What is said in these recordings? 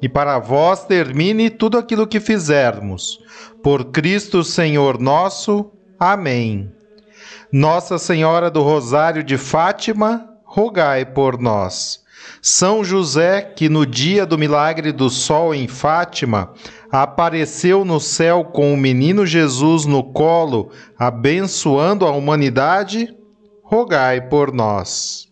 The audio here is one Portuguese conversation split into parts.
e para vós termine tudo aquilo que fizermos. Por Cristo Senhor nosso. Amém. Nossa Senhora do Rosário de Fátima, rogai por nós. São José, que no dia do milagre do sol em Fátima, apareceu no céu com o menino Jesus no colo, abençoando a humanidade, rogai por nós.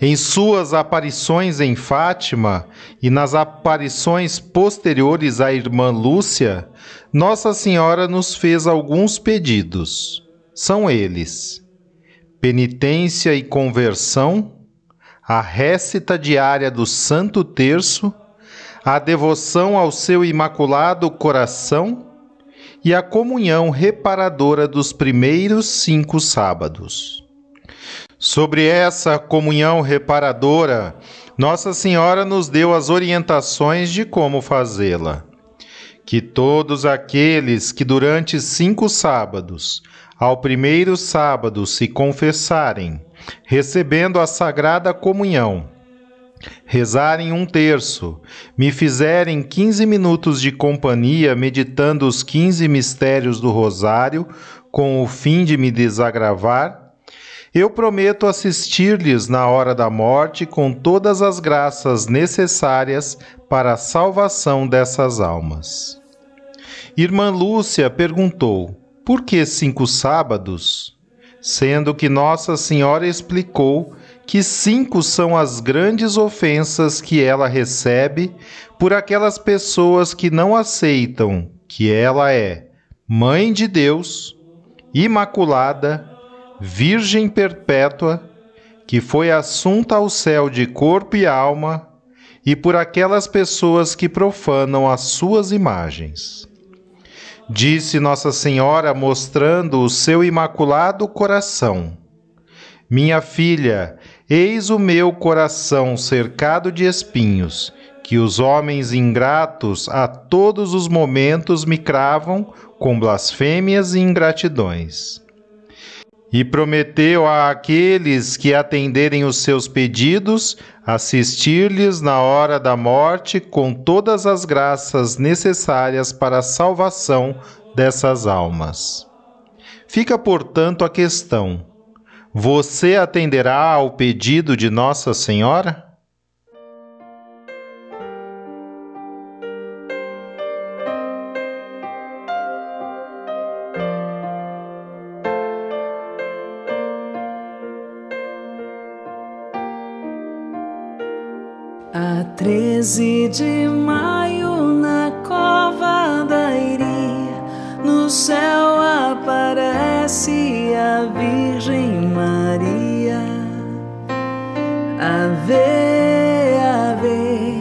Em suas aparições em Fátima e nas aparições posteriores à irmã Lúcia, Nossa Senhora nos fez alguns pedidos. São eles: penitência e conversão, a récita diária do Santo Terço, a devoção ao seu imaculado coração e a comunhão reparadora dos primeiros cinco sábados. Sobre essa comunhão reparadora, Nossa Senhora nos deu as orientações de como fazê-la. Que todos aqueles que durante cinco sábados, ao primeiro sábado, se confessarem, recebendo a Sagrada Comunhão, rezarem um terço, me fizerem quinze minutos de companhia meditando os quinze mistérios do Rosário, com o fim de me desagravar, eu prometo assistir-lhes na hora da morte com todas as graças necessárias para a salvação dessas almas. Irmã Lúcia perguntou: por que cinco sábados? Sendo que Nossa Senhora explicou que cinco são as grandes ofensas que ela recebe por aquelas pessoas que não aceitam que ela é Mãe de Deus, Imaculada, Virgem Perpétua, que foi assunta ao céu de corpo e alma, e por aquelas pessoas que profanam as suas imagens. Disse Nossa Senhora, mostrando o seu imaculado coração: Minha filha, eis o meu coração cercado de espinhos, que os homens ingratos a todos os momentos me cravam com blasfêmias e ingratidões. E prometeu a aqueles que atenderem os seus pedidos assistir-lhes na hora da morte com todas as graças necessárias para a salvação dessas almas. Fica, portanto, a questão: você atenderá ao pedido de Nossa Senhora? 13 de maio, na cova da Iria, no céu aparece a Virgem Maria. Ave, ave,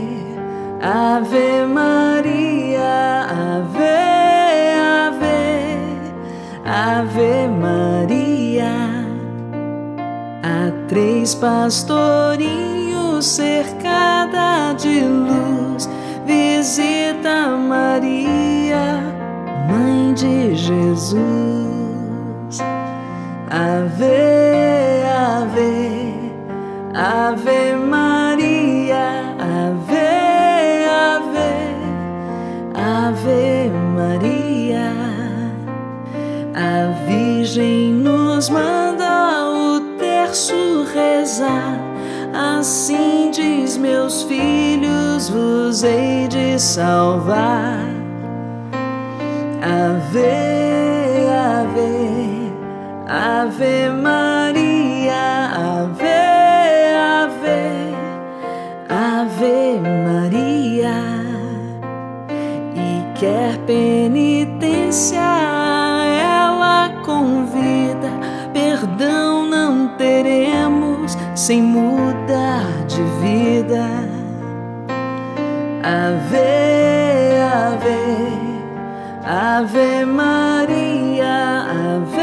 ave Maria, ave, ave, ave Maria. Há três pastorinhos cercada de luz, visita Maria, Mãe de Jesus. Ave, ave, ave Maria, ave, ave, ave Maria. A Virgem nos manda meus filhos, vos hei de salvar. Ave, Ave, Ave Maria, Ave, Ave, Ave Maria. E quer penitência, ela convida, perdão não teremos sem mudar Ave, Ave. Ave Maria, Ave,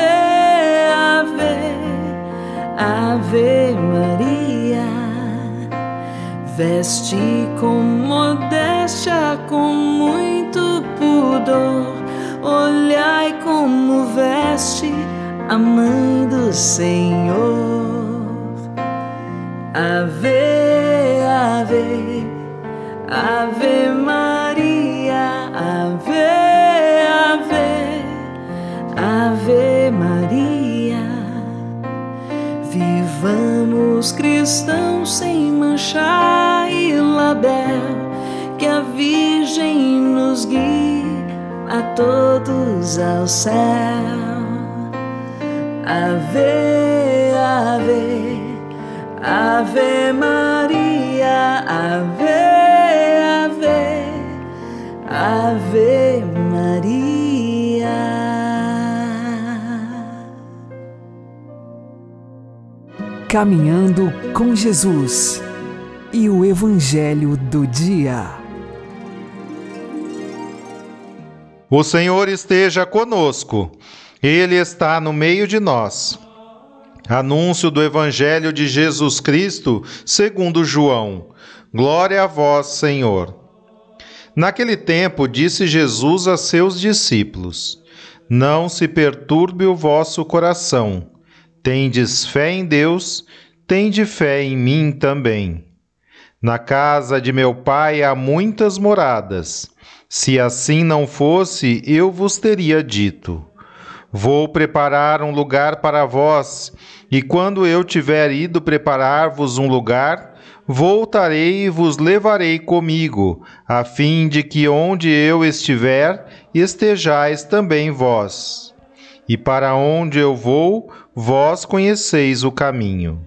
Ave, Ave Maria. Veste com modéstia, com muito pudor. Olhai como veste a mãe do Senhor. Ave, Ave, Ave Maria, Ave. Ave Maria. Vivamos cristãos sem manchar e label, que a Virgem nos guie a todos ao céu. Ave, Ave, Ave Maria, Ave, Ave Maria. Caminhando com Jesus e o Evangelho do Dia. O Senhor esteja conosco, Ele está no meio de nós. Anúncio do Evangelho de Jesus Cristo, segundo João. Glória a vós, Senhor. Naquele tempo, disse Jesus a seus discípulos: Não se perturbe o vosso coração. Tendes fé em Deus, tende fé em mim também. Na casa de meu pai há muitas moradas. Se assim não fosse, eu vos teria dito: Vou preparar um lugar para vós, e quando eu tiver ido preparar-vos um lugar, voltarei e vos levarei comigo, a fim de que onde eu estiver, estejais também vós. E para onde eu vou, vós conheceis o caminho.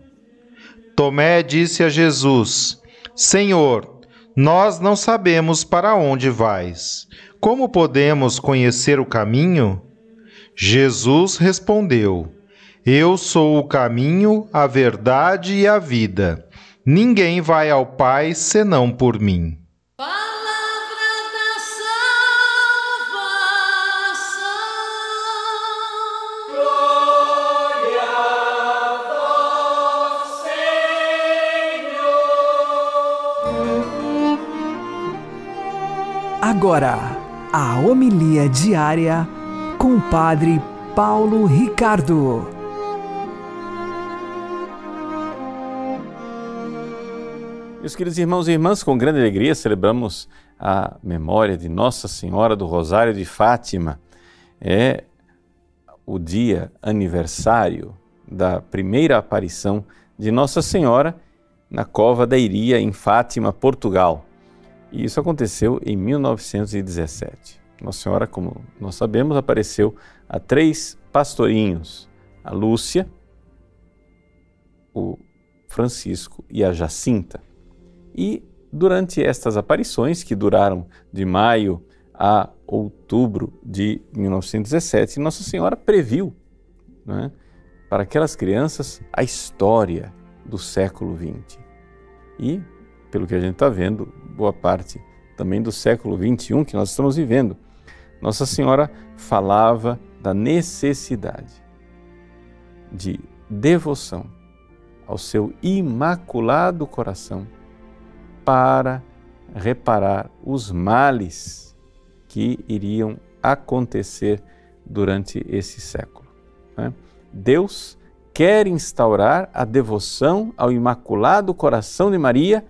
Tomé disse a Jesus: Senhor, nós não sabemos para onde vais. Como podemos conhecer o caminho? Jesus respondeu: Eu sou o caminho, a verdade e a vida. Ninguém vai ao Pai senão por mim. Agora, a homilia diária com o Padre Paulo Ricardo. Meus queridos irmãos e irmãs, com grande alegria celebramos a memória de Nossa Senhora do Rosário de Fátima. É o dia aniversário da primeira aparição de Nossa Senhora na Cova da Iria, em Fátima, Portugal. E isso aconteceu em 1917. Nossa Senhora, como nós sabemos, apareceu a três pastorinhos: a Lúcia, o Francisco e a Jacinta. E durante estas aparições, que duraram de maio a outubro de 1917, Nossa Senhora previu né, para aquelas crianças a história do século XX. E pelo que a gente está vendo, boa parte também do século XXI que nós estamos vivendo. Nossa Senhora falava da necessidade de devoção ao seu imaculado coração para reparar os males que iriam acontecer durante esse século. Né? Deus quer instaurar a devoção ao Imaculado Coração de Maria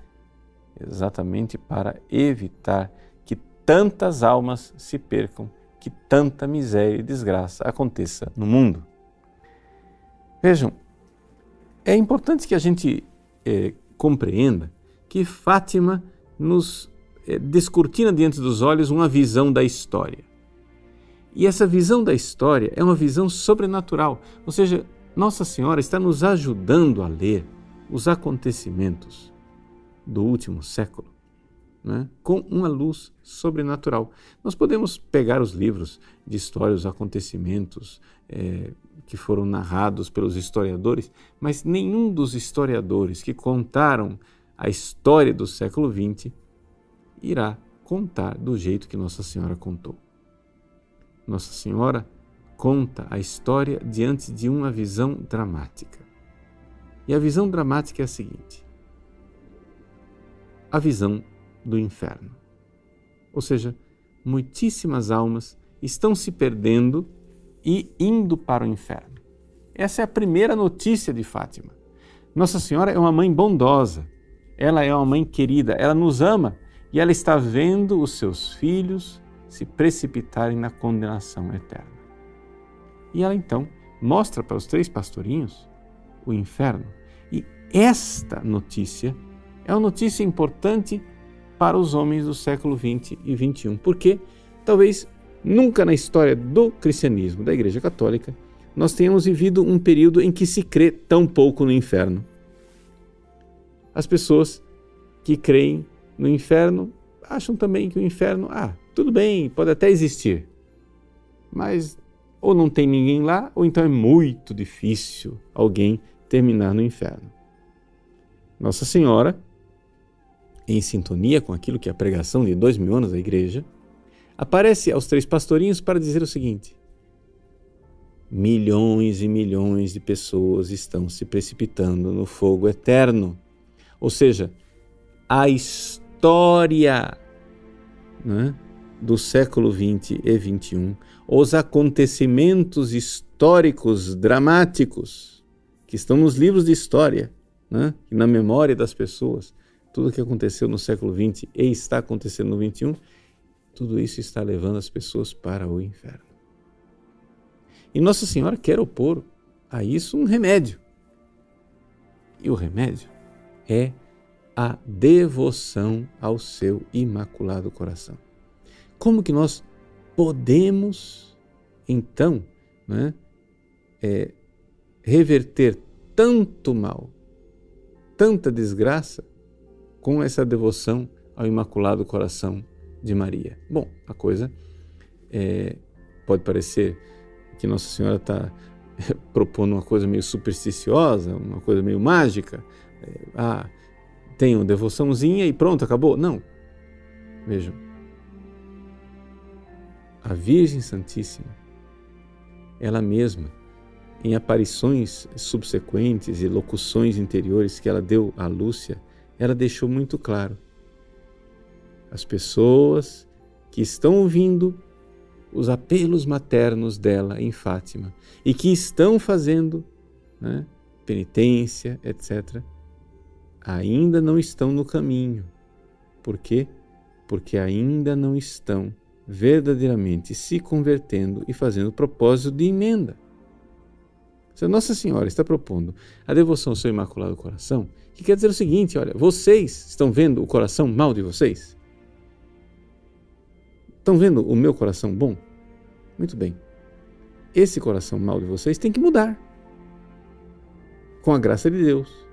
exatamente para evitar que tantas almas se percam, que tanta miséria e desgraça aconteça no mundo. Vejam, é importante que a gente é, compreenda que Fátima nos é, descortina diante dos olhos uma visão da história. E essa visão da história é uma visão sobrenatural, ou seja, Nossa Senhora está nos ajudando a ler os acontecimentos do último século né, com uma luz sobrenatural. Nós podemos pegar os livros de história, os acontecimentos é, que foram narrados pelos historiadores, mas nenhum dos historiadores que contaram a história do século XX irá contar do jeito que Nossa Senhora contou. Nossa Senhora conta a história diante de uma visão dramática. E a visão dramática é a seguinte: a visão do inferno. Ou seja, muitíssimas almas estão se perdendo e indo para o inferno. Essa é a primeira notícia de Fátima. Nossa Senhora é uma mãe bondosa, ela é uma mãe querida, ela nos ama e ela está vendo os seus filhos se precipitarem na condenação eterna. E ela então mostra para os três pastorinhos o inferno. E esta notícia é uma notícia importante para os homens do século 20 e 21, porque talvez nunca na história do cristianismo, da Igreja Católica, nós tenhamos vivido um período em que se crê tão pouco no inferno. As pessoas que creem no inferno acham também que o inferno, ah, tudo bem, pode até existir, mas ou não tem ninguém lá, ou então é muito difícil alguém terminar no inferno. Nossa Senhora em sintonia com aquilo que é a pregação de dois mil anos da igreja, aparece aos três pastorinhos para dizer o seguinte: milhões e milhões de pessoas estão se precipitando no fogo eterno. Ou seja, a história né, do século XX e XXI, os acontecimentos históricos dramáticos que estão nos livros de história né, na memória das pessoas, tudo o que aconteceu no século XX e está acontecendo no XXI, tudo isso está levando as pessoas para o inferno. E Nossa Senhora quer opor a isso um remédio. E o remédio é a devoção ao seu imaculado coração. Como que nós podemos, então, né, é, reverter tanto mal, tanta desgraça com essa devoção ao Imaculado Coração de Maria. Bom, a coisa é, pode parecer que Nossa Senhora está propondo uma coisa meio supersticiosa, uma coisa meio mágica. É, ah, uma devoçãozinha e pronto, acabou. Não. Vejam. A Virgem Santíssima, ela mesma, em aparições subsequentes e locuções interiores que ela deu a Lúcia, ela deixou muito claro. As pessoas que estão ouvindo os apelos maternos dela em Fátima e que estão fazendo né, penitência, etc., ainda não estão no caminho. Por quê? Porque ainda não estão verdadeiramente se convertendo e fazendo propósito de emenda. Se a Nossa Senhora está propondo a devoção ao seu Imaculado Coração, que quer dizer o seguinte: olha, vocês estão vendo o coração mal de vocês? Estão vendo o meu coração bom? Muito bem. Esse coração mal de vocês tem que mudar. Com a graça de Deus,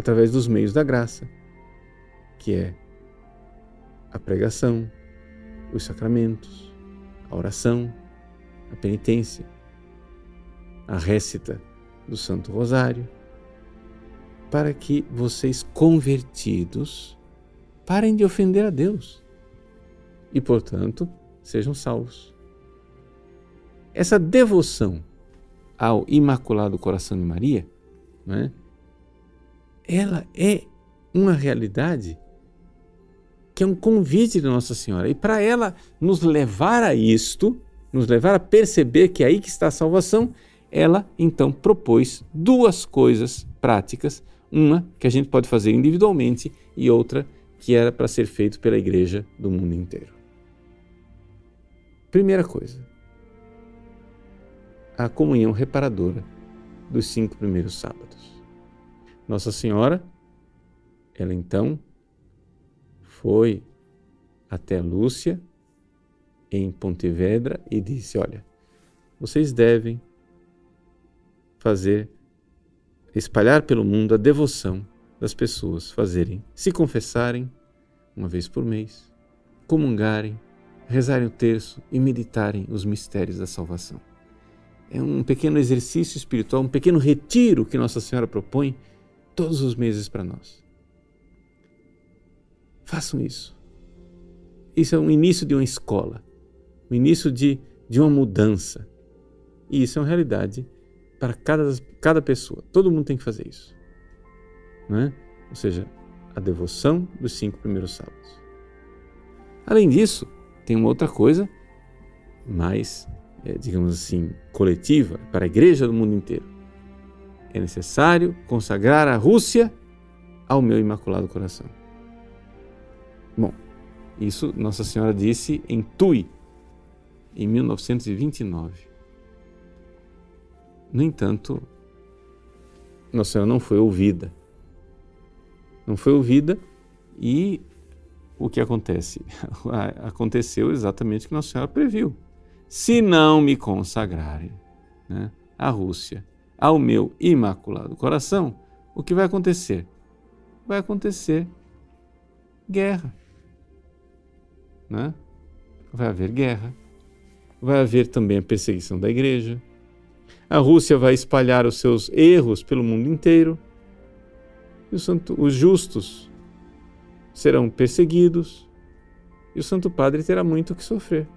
através dos meios da graça, que é a pregação, os sacramentos, a oração, a penitência, a récita do Santo Rosário para que vocês convertidos parem de ofender a Deus e, portanto, sejam salvos. Essa devoção ao Imaculado Coração de Maria, né, ela é uma realidade que é um convite de Nossa Senhora. E para ela nos levar a isto, nos levar a perceber que é aí que está a salvação, ela então propôs duas coisas práticas uma que a gente pode fazer individualmente e outra que era para ser feito pela igreja do mundo inteiro. Primeira coisa, a comunhão reparadora dos cinco primeiros sábados. Nossa Senhora, ela então foi até Lúcia em Pontevedra e disse: Olha, vocês devem fazer, espalhar pelo mundo a devoção das pessoas, fazerem, se confessarem uma vez por mês, comungarem, rezarem o terço e meditarem os mistérios da salvação. É um pequeno exercício espiritual, um pequeno retiro que Nossa Senhora propõe todos os meses para nós. Façam isso. Isso é o início de uma escola, o início de, de uma mudança. E isso é uma realidade para cada, cada pessoa. Todo mundo tem que fazer isso. Não é? Ou seja, a devoção dos cinco primeiros sábados. Além disso, tem uma outra coisa mais, é, digamos assim, coletiva para a igreja do mundo inteiro. É necessário consagrar a Rússia ao meu Imaculado Coração. Bom, isso Nossa Senhora disse em Tui, em 1929. No entanto, Nossa Senhora não foi ouvida. Não foi ouvida e o que acontece? Aconteceu exatamente o que Nossa Senhora previu. Se não me consagrarem né, a Rússia ao meu imaculado coração, o que vai acontecer? Vai acontecer guerra. Né? Vai haver guerra. Vai haver também a perseguição da igreja a Rússia vai espalhar os seus erros pelo mundo inteiro. E santo, os justos serão perseguidos. E o Santo Padre terá muito o que sofrer.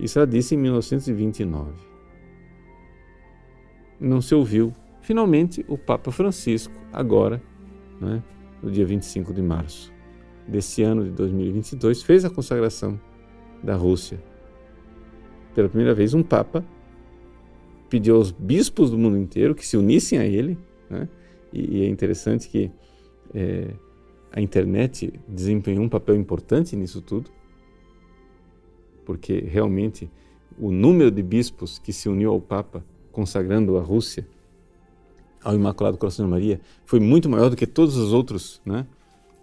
Isso ela disse em 1929. Não se ouviu. Finalmente, o Papa Francisco, agora, né, no dia 25 de março desse ano de 2022, fez a consagração da Rússia. Pela primeira vez, um Papa pediu aos bispos do mundo inteiro que se unissem a ele. Né? E, e, é interessante que é, a internet desempenhou um papel importante nisso tudo, porque realmente o número de bispos que se uniu ao Papa consagrando a Rússia ao Imaculado Coração de Maria foi muito maior do que todos os outros, né?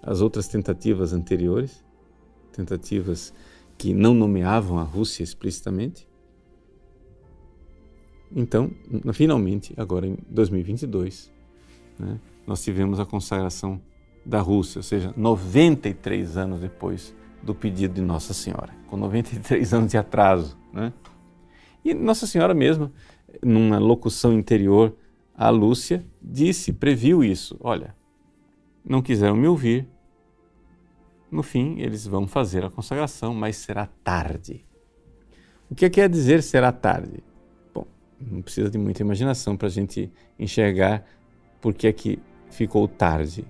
as outras tentativas anteriores, tentativas que não nomeavam a Rússia explicitamente. Então, finalmente, agora em 2022, né, nós tivemos a consagração da Rússia, ou seja, 93 anos depois do pedido de Nossa Senhora, com 93 anos de atraso. Né? E Nossa Senhora mesma, numa locução interior à Lúcia, disse, previu isso: olha, não quiseram me ouvir, no fim eles vão fazer a consagração, mas será tarde. O que quer dizer será tarde? não precisa de muita imaginação para a gente enxergar por que é que ficou tarde.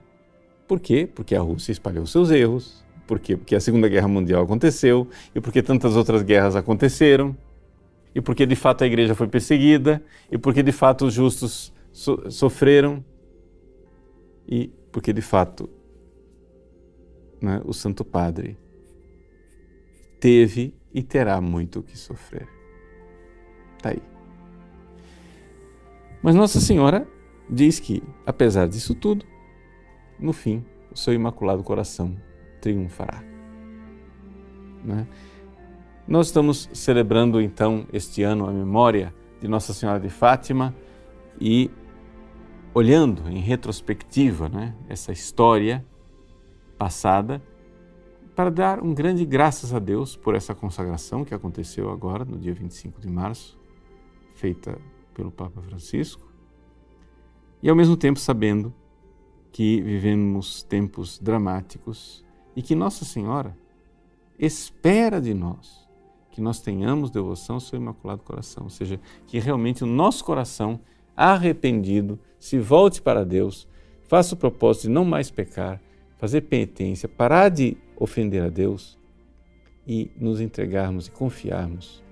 Por quê? Porque a Rússia espalhou seus erros. Por quê? Porque a Segunda Guerra Mundial aconteceu e porque tantas outras guerras aconteceram. E porque de fato a igreja foi perseguida e porque de fato os justos so sofreram e porque de fato né, o Santo Padre teve e terá muito o que sofrer. Está aí. Mas Nossa Senhora diz que, apesar disso tudo, no fim, o seu Imaculado Coração triunfará. Né? Nós estamos celebrando então este ano a memória de Nossa Senhora de Fátima e olhando em retrospectiva né, essa história passada para dar um grande graças a Deus por essa consagração que aconteceu agora, no dia 25 de março, feita pelo Papa Francisco, e ao mesmo tempo sabendo que vivemos tempos dramáticos e que Nossa Senhora espera de nós que nós tenhamos devoção ao seu Imaculado Coração, ou seja, que realmente o nosso coração arrependido se volte para Deus, faça o propósito de não mais pecar, fazer penitência, parar de ofender a Deus e nos entregarmos e confiarmos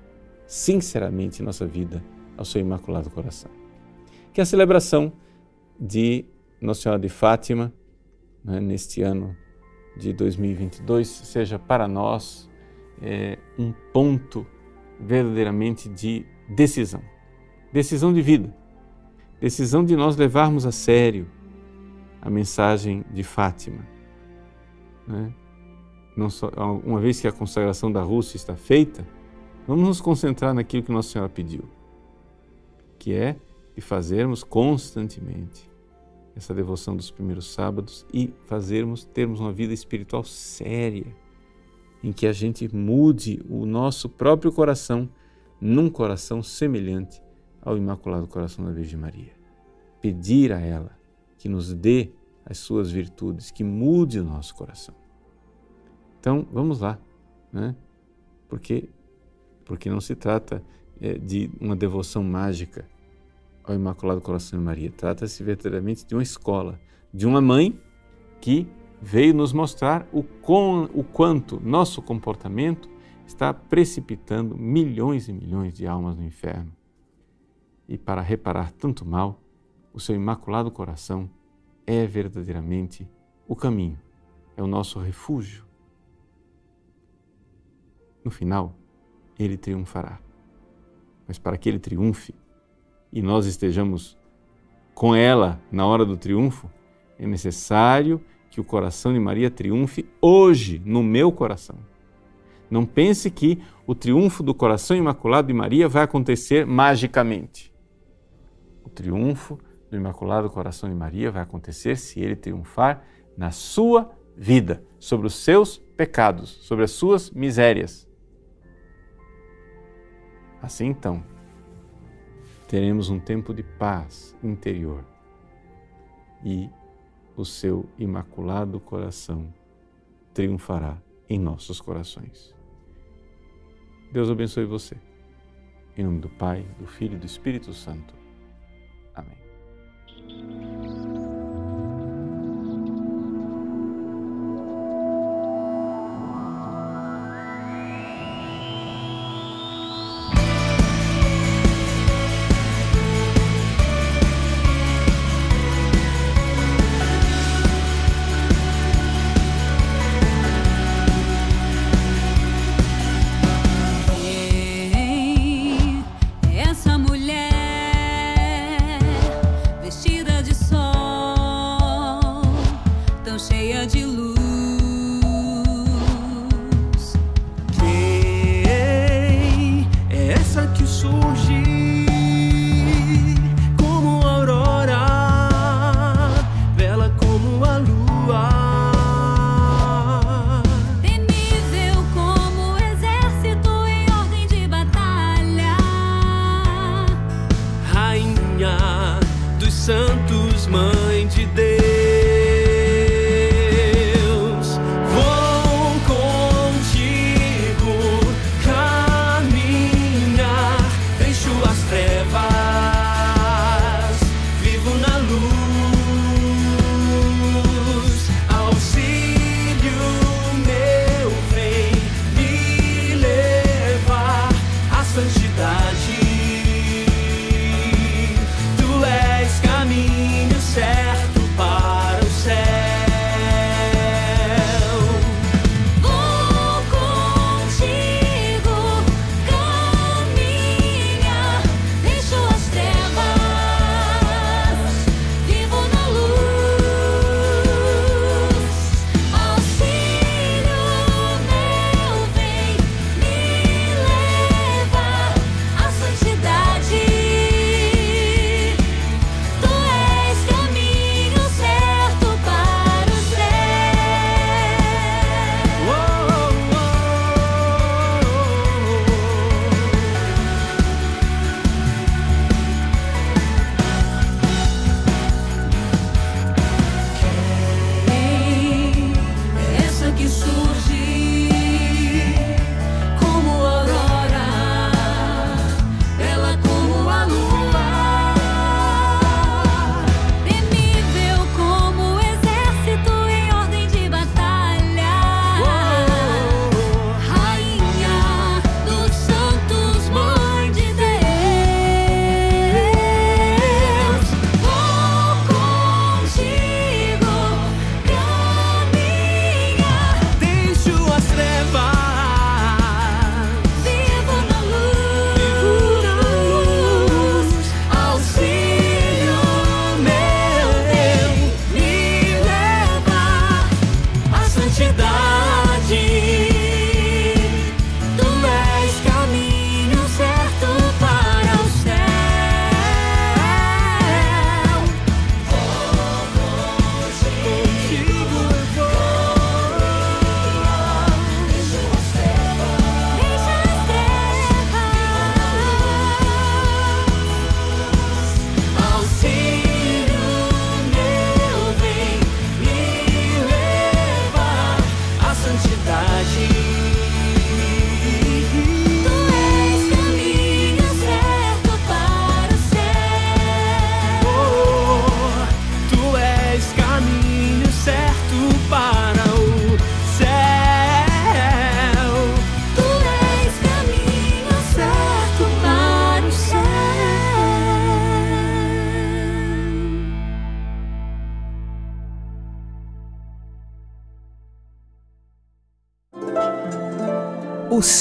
sinceramente nossa vida ao seu Imaculado Coração. Que a celebração de Nossa Senhora de Fátima, né, neste ano de 2022, seja para nós é, um ponto verdadeiramente de decisão decisão de vida, decisão de nós levarmos a sério a mensagem de Fátima. Né? só, uma vez que a consagração da Rússia está feita, vamos nos concentrar naquilo que Nossa Senhora pediu, que é de fazermos constantemente essa devoção dos primeiros sábados e fazermos termos uma vida espiritual séria, em que a gente mude o nosso próprio coração num coração semelhante ao Imaculado Coração da Virgem Maria. Pedir a ela que nos dê as suas virtudes, que mude o nosso coração. Então, vamos lá, né? Porque porque não se trata é, de uma devoção mágica ao Imaculado Coração de Maria. Trata-se verdadeiramente de uma escola, de uma mãe que veio nos mostrar o, com, o quanto nosso comportamento está precipitando milhões e milhões de almas no inferno. E para reparar tanto mal, o seu Imaculado Coração é verdadeiramente o caminho, é o nosso refúgio. No final, ele triunfará. Mas para que ele triunfe e nós estejamos com ela na hora do triunfo, é necessário que o coração de Maria triunfe hoje no meu coração. Não pense que o triunfo do coração imaculado de Maria vai acontecer magicamente. O triunfo do Imaculado Coração de Maria vai acontecer se ele triunfar na sua vida, sobre os seus pecados, sobre as suas misérias. Assim então, teremos um tempo de paz interior e o seu imaculado coração triunfará em nossos corações. Deus abençoe você. Em nome do Pai, do Filho e do Espírito Santo. Amém.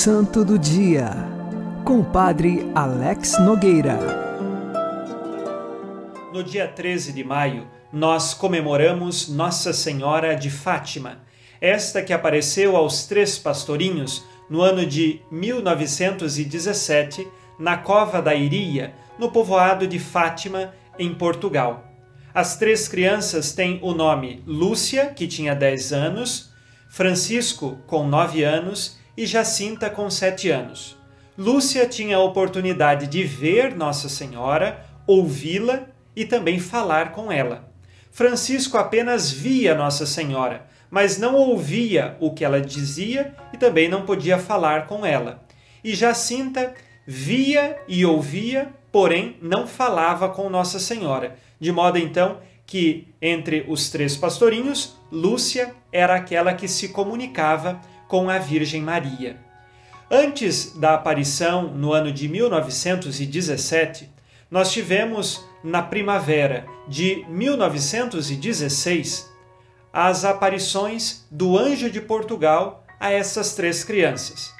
Santo do Dia, com o Padre Alex Nogueira. No dia 13 de maio, nós comemoramos Nossa Senhora de Fátima, esta que apareceu aos três pastorinhos no ano de 1917, na Cova da Iria, no povoado de Fátima, em Portugal. As três crianças têm o nome Lúcia, que tinha 10 anos, Francisco, com 9 anos, e Jacinta, com 7 anos. Lúcia tinha a oportunidade de ver Nossa Senhora, ouvi-la e também falar com ela. Francisco apenas via Nossa Senhora, mas não ouvia o que ela dizia e também não podia falar com ela. E Jacinta via e ouvia, porém não falava com Nossa Senhora, de modo então que entre os três pastorinhos, Lúcia era aquela que se comunicava com a Virgem Maria. Antes da aparição, no ano de 1917, nós tivemos na primavera de 1916 as aparições do anjo de Portugal a essas três crianças.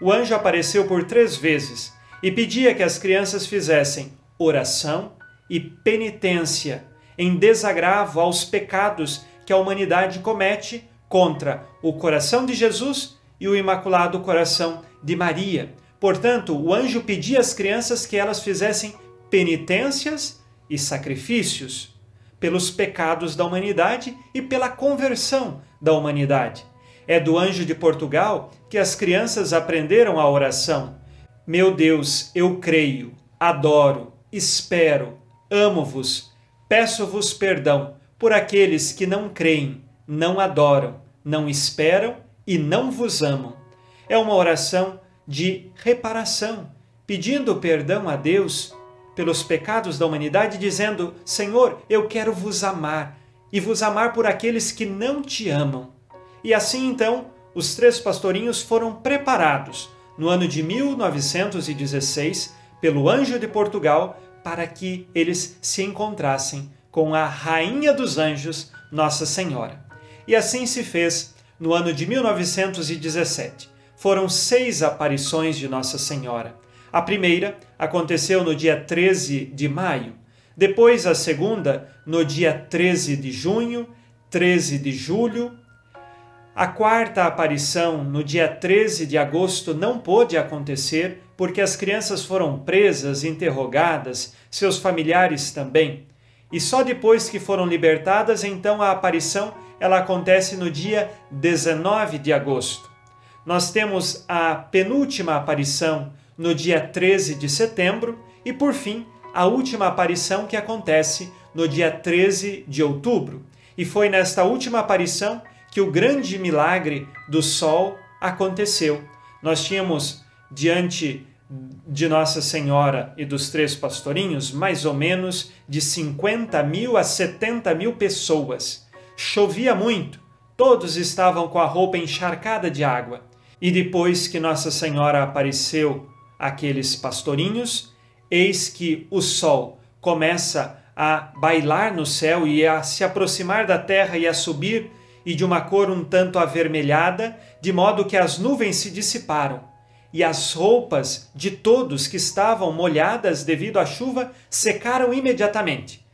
O anjo apareceu por três vezes e pedia que as crianças fizessem oração e penitência em desagravo aos pecados que a humanidade comete contra o coração de Jesus e o Imaculado Coração de Maria. Portanto, o anjo pedia às crianças que elas fizessem penitências e sacrifícios pelos pecados da humanidade e pela conversão da humanidade. É do anjo de Portugal que as crianças aprenderam a oração. Meu Deus, eu creio, adoro, espero, amo-vos, peço-vos perdão por aqueles que não creem, não adoram, não esperam e não vos amam. É uma oração de reparação, pedindo perdão a Deus pelos pecados da humanidade, dizendo: Senhor, eu quero vos amar e vos amar por aqueles que não te amam. E assim então, os três pastorinhos foram preparados no ano de 1916 pelo anjo de Portugal para que eles se encontrassem com a rainha dos anjos, Nossa Senhora. E assim se fez no ano de 1917. Foram seis aparições de Nossa Senhora. A primeira aconteceu no dia 13 de maio, depois a segunda no dia 13 de junho, 13 de julho. A quarta aparição, no dia 13 de agosto, não pôde acontecer porque as crianças foram presas, interrogadas, seus familiares também. E só depois que foram libertadas, então a aparição ela acontece no dia 19 de agosto. Nós temos a penúltima aparição no dia 13 de setembro e, por fim, a última aparição que acontece no dia 13 de outubro. E foi nesta última aparição que o grande milagre do sol aconteceu. Nós tínhamos diante de Nossa Senhora e dos três pastorinhos mais ou menos de 50 mil a 70 mil pessoas. Chovia muito, todos estavam com a roupa encharcada de água. E depois que Nossa Senhora apareceu aqueles pastorinhos, eis que o sol começa a bailar no céu e a se aproximar da terra e a subir, e de uma cor um tanto avermelhada, de modo que as nuvens se dissiparam, e as roupas de todos que estavam molhadas devido à chuva secaram imediatamente.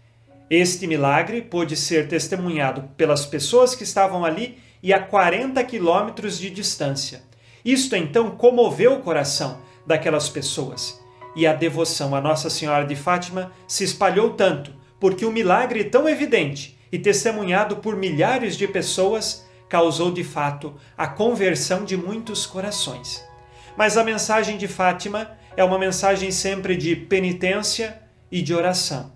Este milagre pôde ser testemunhado pelas pessoas que estavam ali e a 40 quilômetros de distância. Isto então comoveu o coração daquelas pessoas. E a devoção a Nossa Senhora de Fátima se espalhou tanto, porque o milagre tão evidente e testemunhado por milhares de pessoas causou de fato a conversão de muitos corações. Mas a mensagem de Fátima é uma mensagem sempre de penitência e de oração.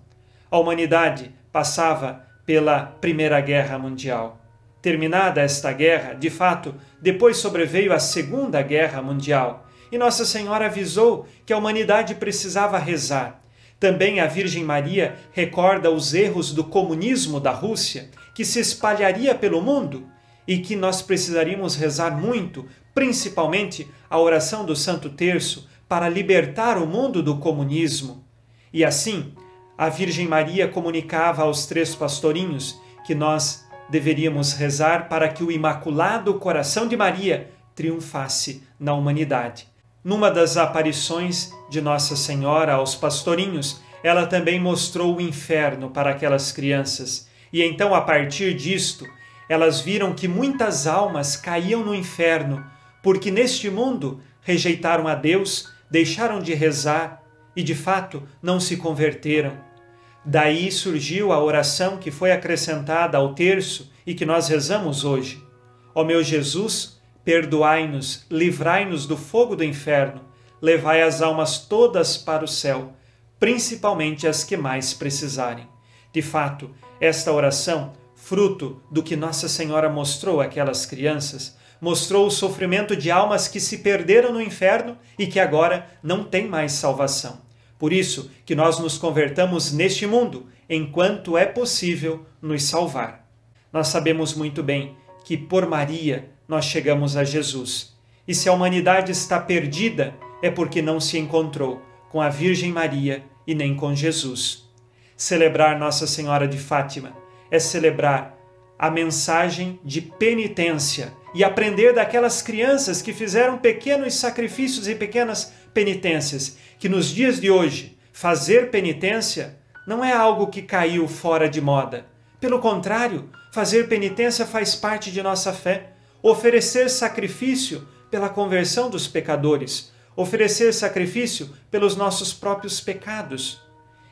A humanidade passava pela Primeira Guerra Mundial. Terminada esta guerra, de fato, depois sobreveio a Segunda Guerra Mundial e Nossa Senhora avisou que a humanidade precisava rezar. Também a Virgem Maria recorda os erros do comunismo da Rússia, que se espalharia pelo mundo e que nós precisaríamos rezar muito, principalmente a oração do Santo Terço, para libertar o mundo do comunismo. E assim, a Virgem Maria comunicava aos três pastorinhos que nós deveríamos rezar para que o Imaculado Coração de Maria triunfasse na humanidade. Numa das aparições de Nossa Senhora aos pastorinhos, ela também mostrou o inferno para aquelas crianças, e então, a partir disto, elas viram que muitas almas caíam no inferno, porque neste mundo rejeitaram a Deus, deixaram de rezar e, de fato, não se converteram. Daí surgiu a oração que foi acrescentada ao terço e que nós rezamos hoje. Ó meu Jesus, perdoai-nos, livrai-nos do fogo do inferno, levai as almas todas para o céu, principalmente as que mais precisarem. De fato, esta oração, fruto do que Nossa Senhora mostrou àquelas crianças, mostrou o sofrimento de almas que se perderam no inferno e que agora não têm mais salvação. Por isso que nós nos convertamos neste mundo, enquanto é possível nos salvar. Nós sabemos muito bem que por Maria nós chegamos a Jesus. E se a humanidade está perdida, é porque não se encontrou com a Virgem Maria e nem com Jesus. Celebrar Nossa Senhora de Fátima é celebrar a mensagem de penitência e aprender daquelas crianças que fizeram pequenos sacrifícios e pequenas penitências, que nos dias de hoje fazer penitência não é algo que caiu fora de moda. Pelo contrário, fazer penitência faz parte de nossa fé. Oferecer sacrifício pela conversão dos pecadores, oferecer sacrifício pelos nossos próprios pecados.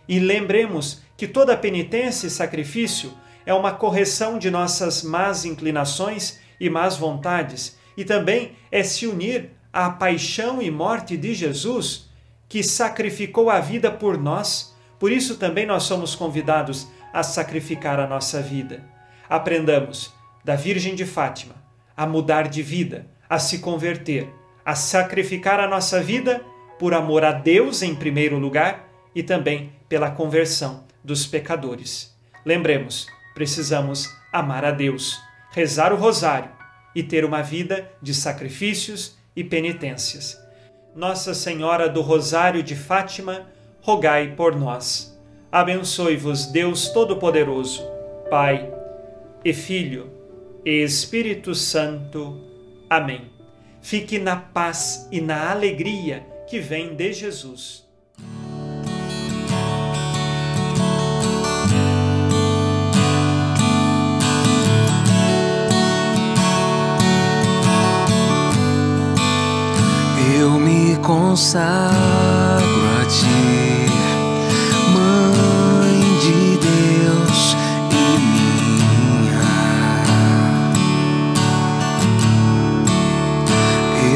E lembremos que toda penitência e sacrifício é uma correção de nossas más inclinações e más vontades, e também é se unir à paixão e morte de Jesus, que sacrificou a vida por nós. Por isso também nós somos convidados a sacrificar a nossa vida. Aprendamos da Virgem de Fátima a mudar de vida, a se converter, a sacrificar a nossa vida por amor a Deus em primeiro lugar e também pela conversão dos pecadores. Lembremos, precisamos amar a Deus, rezar o rosário e ter uma vida de sacrifícios e penitências. Nossa Senhora do Rosário de Fátima, rogai por nós. Abençoe-vos Deus Todo-Poderoso, Pai e Filho e Espírito Santo. Amém. Fique na paz e na alegria que vem de Jesus. Consagro a ti, Mãe de Deus e minha.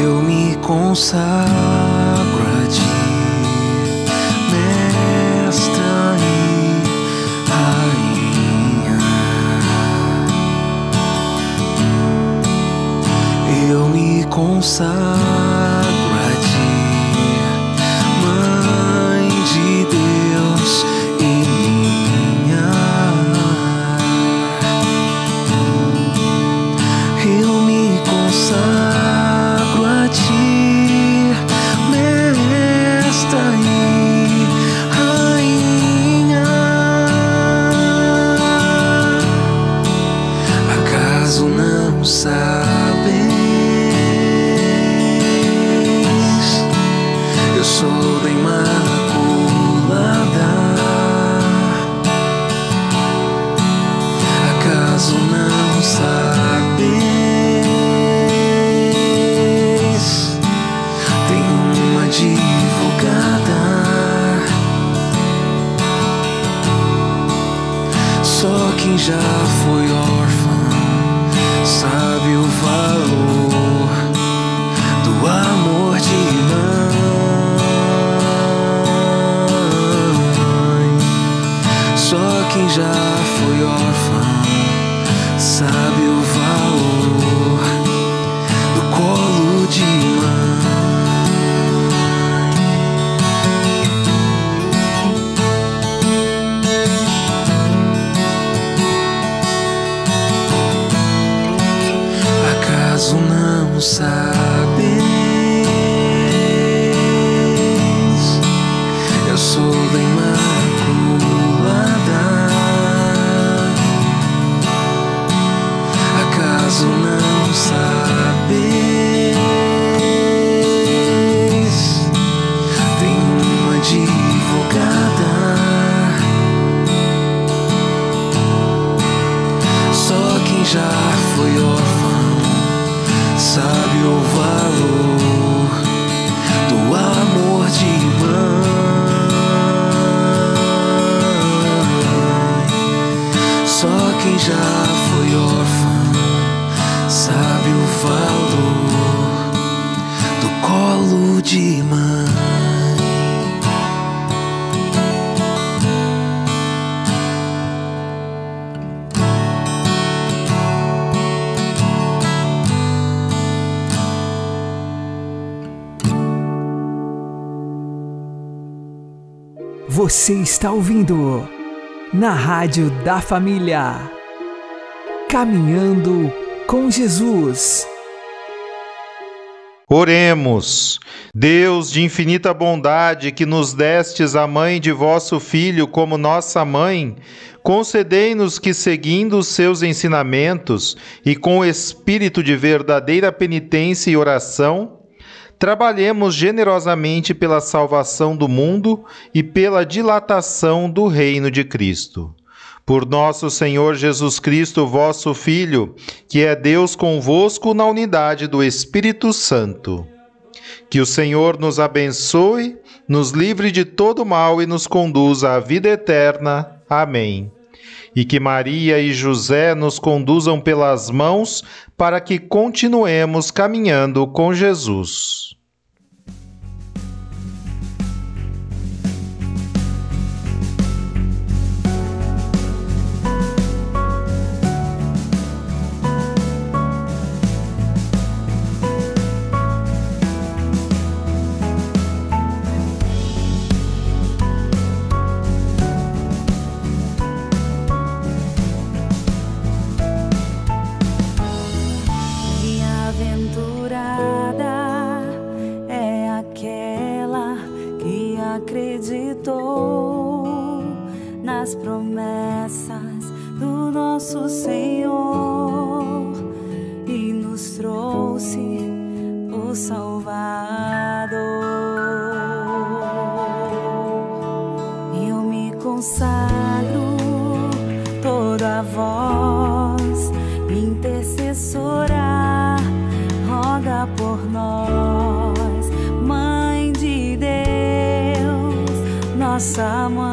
Eu me consagro a ti, Mestra e Rainha. Eu me consagro almoçar. Está ouvindo na Rádio da Família. Caminhando com Jesus. Oremos. Deus de infinita bondade, que nos destes a mãe de vosso Filho como nossa mãe, concedei-nos que, seguindo os seus ensinamentos e com espírito de verdadeira penitência e oração, trabalhemos generosamente pela salvação do mundo e pela dilatação do reino de Cristo. Por nosso Senhor Jesus Cristo, vosso Filho, que é Deus convosco na unidade do Espírito Santo. Que o Senhor nos abençoe, nos livre de todo mal e nos conduza à vida eterna. Amém. E que Maria e José nos conduzam pelas mãos para que continuemos caminhando com Jesus. Acreditou nas promessas do nosso Senhor e nos trouxe o Salvador. Nossa mãe,